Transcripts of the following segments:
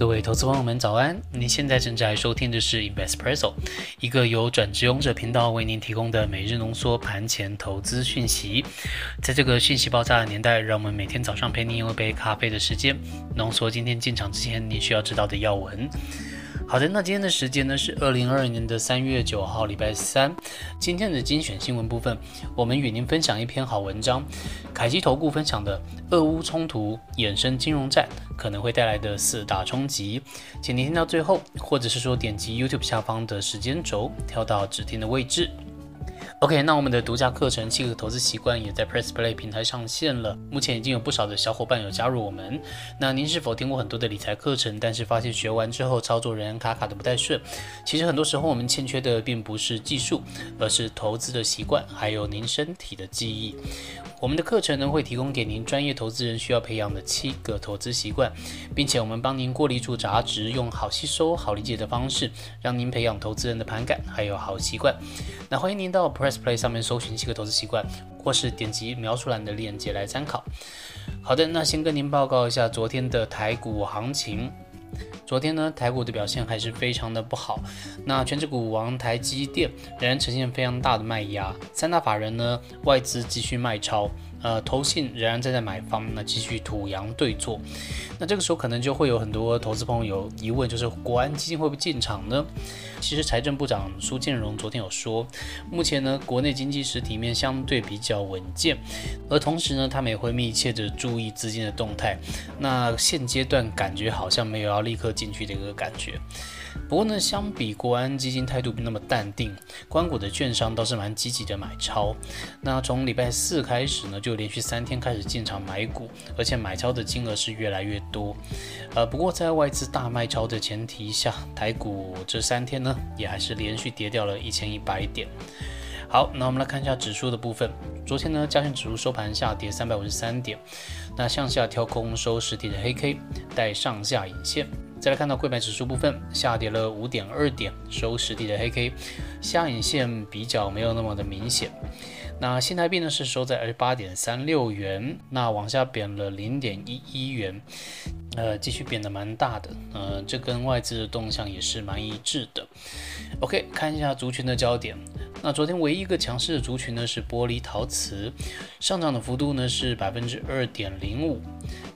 各位投资朋友们，早安！您现在正在收听的是 Investpresso，一个由转职勇者频道为您提供的每日浓缩盘前投资讯息。在这个讯息爆炸的年代，让我们每天早上陪您用一杯咖啡的时间，浓缩今天进场之前您需要知道的要闻。好的，那今天的时间呢是二零二二年的三月九号，礼拜三。今天的精选新闻部分，我们与您分享一篇好文章，凯基投顾分享的俄乌冲突衍生金融战可能会带来的四大冲击，请您听到最后，或者是说点击 YouTube 下方的时间轴，跳到指定的位置。OK，那我们的独家课程《七个投资习惯》也在 Press Play 平台上线了。目前已经有不少的小伙伴有加入我们。那您是否听过很多的理财课程，但是发现学完之后操作仍然卡卡的不太顺？其实很多时候我们欠缺的并不是技术，而是投资的习惯，还有您身体的记忆。我们的课程呢会提供给您专业投资人需要培养的七个投资习惯，并且我们帮您过滤出杂质，用好吸收、好理解的方式，让您培养投资人的盘感还有好习惯。那欢迎您到 Press Play 上面搜寻七个投资习惯，或是点击描述栏的链接来参考。好的，那先跟您报告一下昨天的台股行情。昨天呢，台股的表现还是非常的不好。那全指股王台积电仍然呈现非常大的卖压，三大法人呢，外资继续卖超。呃，投信仍然站在买方，那继续土洋对坐。那这个时候可能就会有很多投资朋友疑问，就是国安基金会不会进场呢？其实财政部长苏建荣昨天有说，目前呢国内经济实体面相对比较稳健，而同时呢他们也会密切的注意资金的动态。那现阶段感觉好像没有要立刻进去的一个感觉。不过呢，相比国安基金态度不那么淡定，关谷的券商倒是蛮积极的买超。那从礼拜四开始呢，就连续三天开始进场买股，而且买超的金额是越来越多。呃，不过在外资大卖超的前提下，台股这三天呢，也还是连续跌掉了一千一百点。好，那我们来看一下指数的部分。昨天呢，加权指数收盘下跌三百五十三点，那向下跳空收实体的黑 K，带上下影线。再来看到柜买指数部分，下跌了五点二点，收实体的黑 K，下影线比较没有那么的明显。那新台币呢是收在二十八点三六元，那往下贬了零点一一元，呃，继续贬的蛮大的，呃，这跟外资的动向也是蛮一致的。OK，看一下族群的焦点。那昨天唯一一个强势的族群呢是玻璃陶瓷，上涨的幅度呢是百分之二点零五，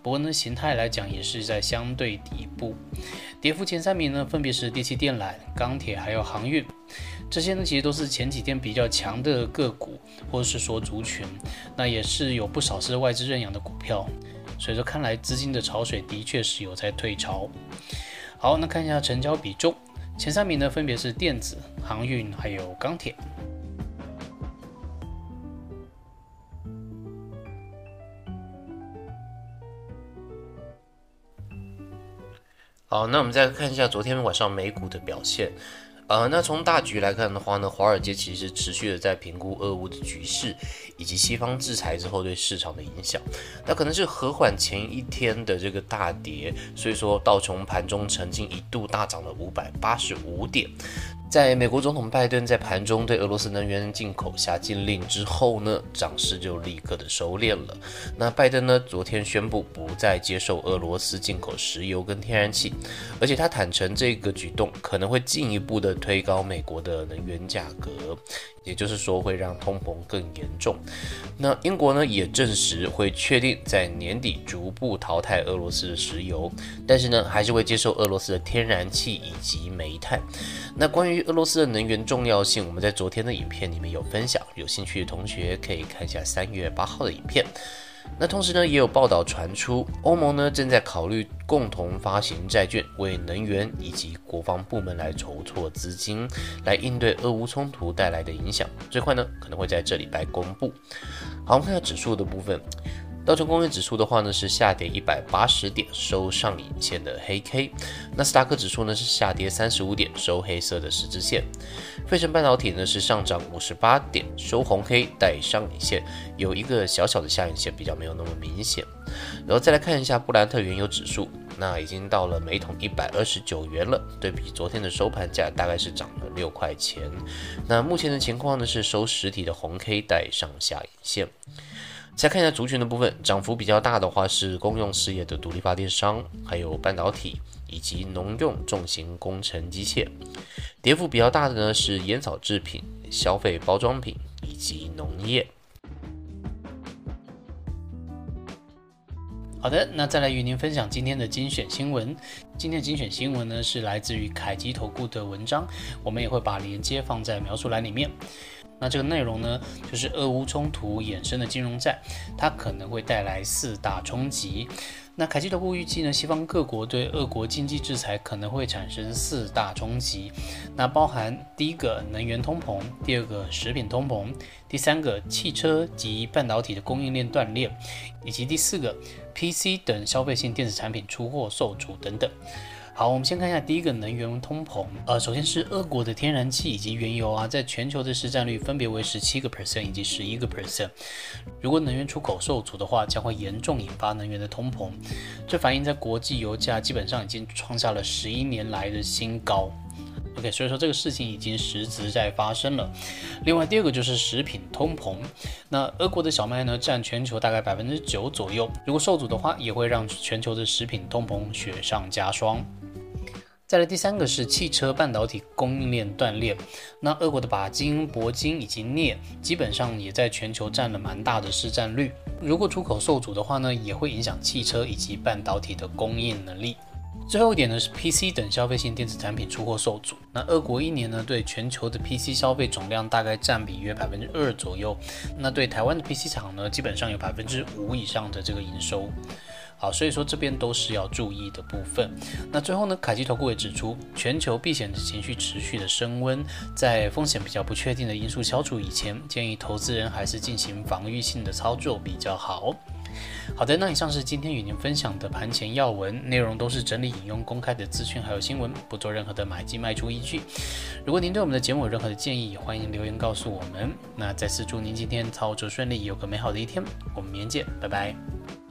不过呢形态来讲也是在相对底部。跌幅前三名呢分别是电气电缆、钢铁还有航运，这些呢其实都是前几天比较强的个股或者是说族群，那也是有不少是外资认养的股票，所以说看来资金的潮水的确是有在退潮。好，那看一下成交比重。前三名呢，分别是电子、航运还有钢铁。好，那我们再看一下昨天晚上美股的表现。呃，那从大局来看的话呢，华尔街其实持续的在评估俄乌的局势以及西方制裁之后对市场的影响。那可能是和缓前一天的这个大跌，所以说道琼盘中曾经一度大涨了五百八十五点。在美国总统拜登在盘中对俄罗斯能源进口下禁令之后呢，涨势就立刻的收敛了。那拜登呢，昨天宣布不再接受俄罗斯进口石油跟天然气，而且他坦诚这个举动可能会进一步的推高美国的能源价格。也就是说，会让通膨更严重。那英国呢，也证实会确定在年底逐步淘汰俄罗斯的石油，但是呢，还是会接受俄罗斯的天然气以及煤炭。那关于俄罗斯的能源重要性，我们在昨天的影片里面有分享，有兴趣的同学可以看一下三月八号的影片。那同时呢，也有报道传出，欧盟呢正在考虑共同发行债券，为能源以及国防部门来筹措资金，来应对俄乌冲突带来的影响。最快呢，可能会在这礼拜公布。好，我们看下指数的部分。道琼工业指数的话呢是下跌一百八十点，收上影线的黑 K。纳斯达克指数呢是下跌三十五点，收黑色的十字线。费城半导体呢是上涨五十八点，收红 K 带上影线，有一个小小的下影线，比较没有那么明显。然后再来看一下布兰特原油指数，那已经到了每桶一百二十九元了，对比昨天的收盘价大概是涨了六块钱。那目前的情况呢是收实体的红 K 带上下影线。再看一下族群的部分，涨幅比较大的话是公用事业的独立发电商，还有半导体以及农用重型工程机械。跌幅比较大的呢是烟草制品、消费包装品以及农业。好的，那再来与您分享今天的精选新闻。今天的精选新闻呢是来自于凯基投顾的文章，我们也会把链接放在描述栏里面。那这个内容呢，就是俄乌冲突衍生的金融战，它可能会带来四大冲击。那凯基投顾预计呢，西方各国对俄国经济制裁可能会产生四大冲击，那包含第一个能源通膨，第二个食品通膨，第三个汽车及半导体的供应链断裂，以及第四个 PC 等消费性电子产品出货受阻等等。好，我们先看一下第一个能源通膨。呃，首先是俄国的天然气以及原油啊，在全球的市占率分别为十七个 percent 以及十一个 percent。如果能源出口受阻的话，将会严重引发能源的通膨。这反映在国际油价基本上已经创下了十一年来的新高。OK，所以说这个事情已经实质在发生了。另外，第二个就是食品通膨。那俄国的小麦呢，占全球大概百分之九左右。如果受阻的话，也会让全球的食品通膨雪上加霜。再来第三个是汽车半导体供应链断裂，那俄国的钯金、铂金以及镍基本上也在全球占了蛮大的市占率。如果出口受阻的话呢，也会影响汽车以及半导体的供应能力。最后一点呢是 PC 等消费性电子产品出货受阻。那俄国一年呢对全球的 PC 消费总量大概占比约百分之二左右，那对台湾的 PC 厂呢基本上有百分之五以上的这个营收。好，所以说这边都是要注意的部分。那最后呢，凯基投顾也指出，全球避险的情绪持续的升温，在风险比较不确定的因素消除以前，建议投资人还是进行防御性的操作比较好。好的，那以上是今天与您分享的盘前要闻，内容都是整理引用公开的资讯还有新闻，不做任何的买进卖出依据。如果您对我们的节目有任何的建议，欢迎留言告诉我们。那再次祝您今天操作顺利，有个美好的一天。我们明天见，拜拜。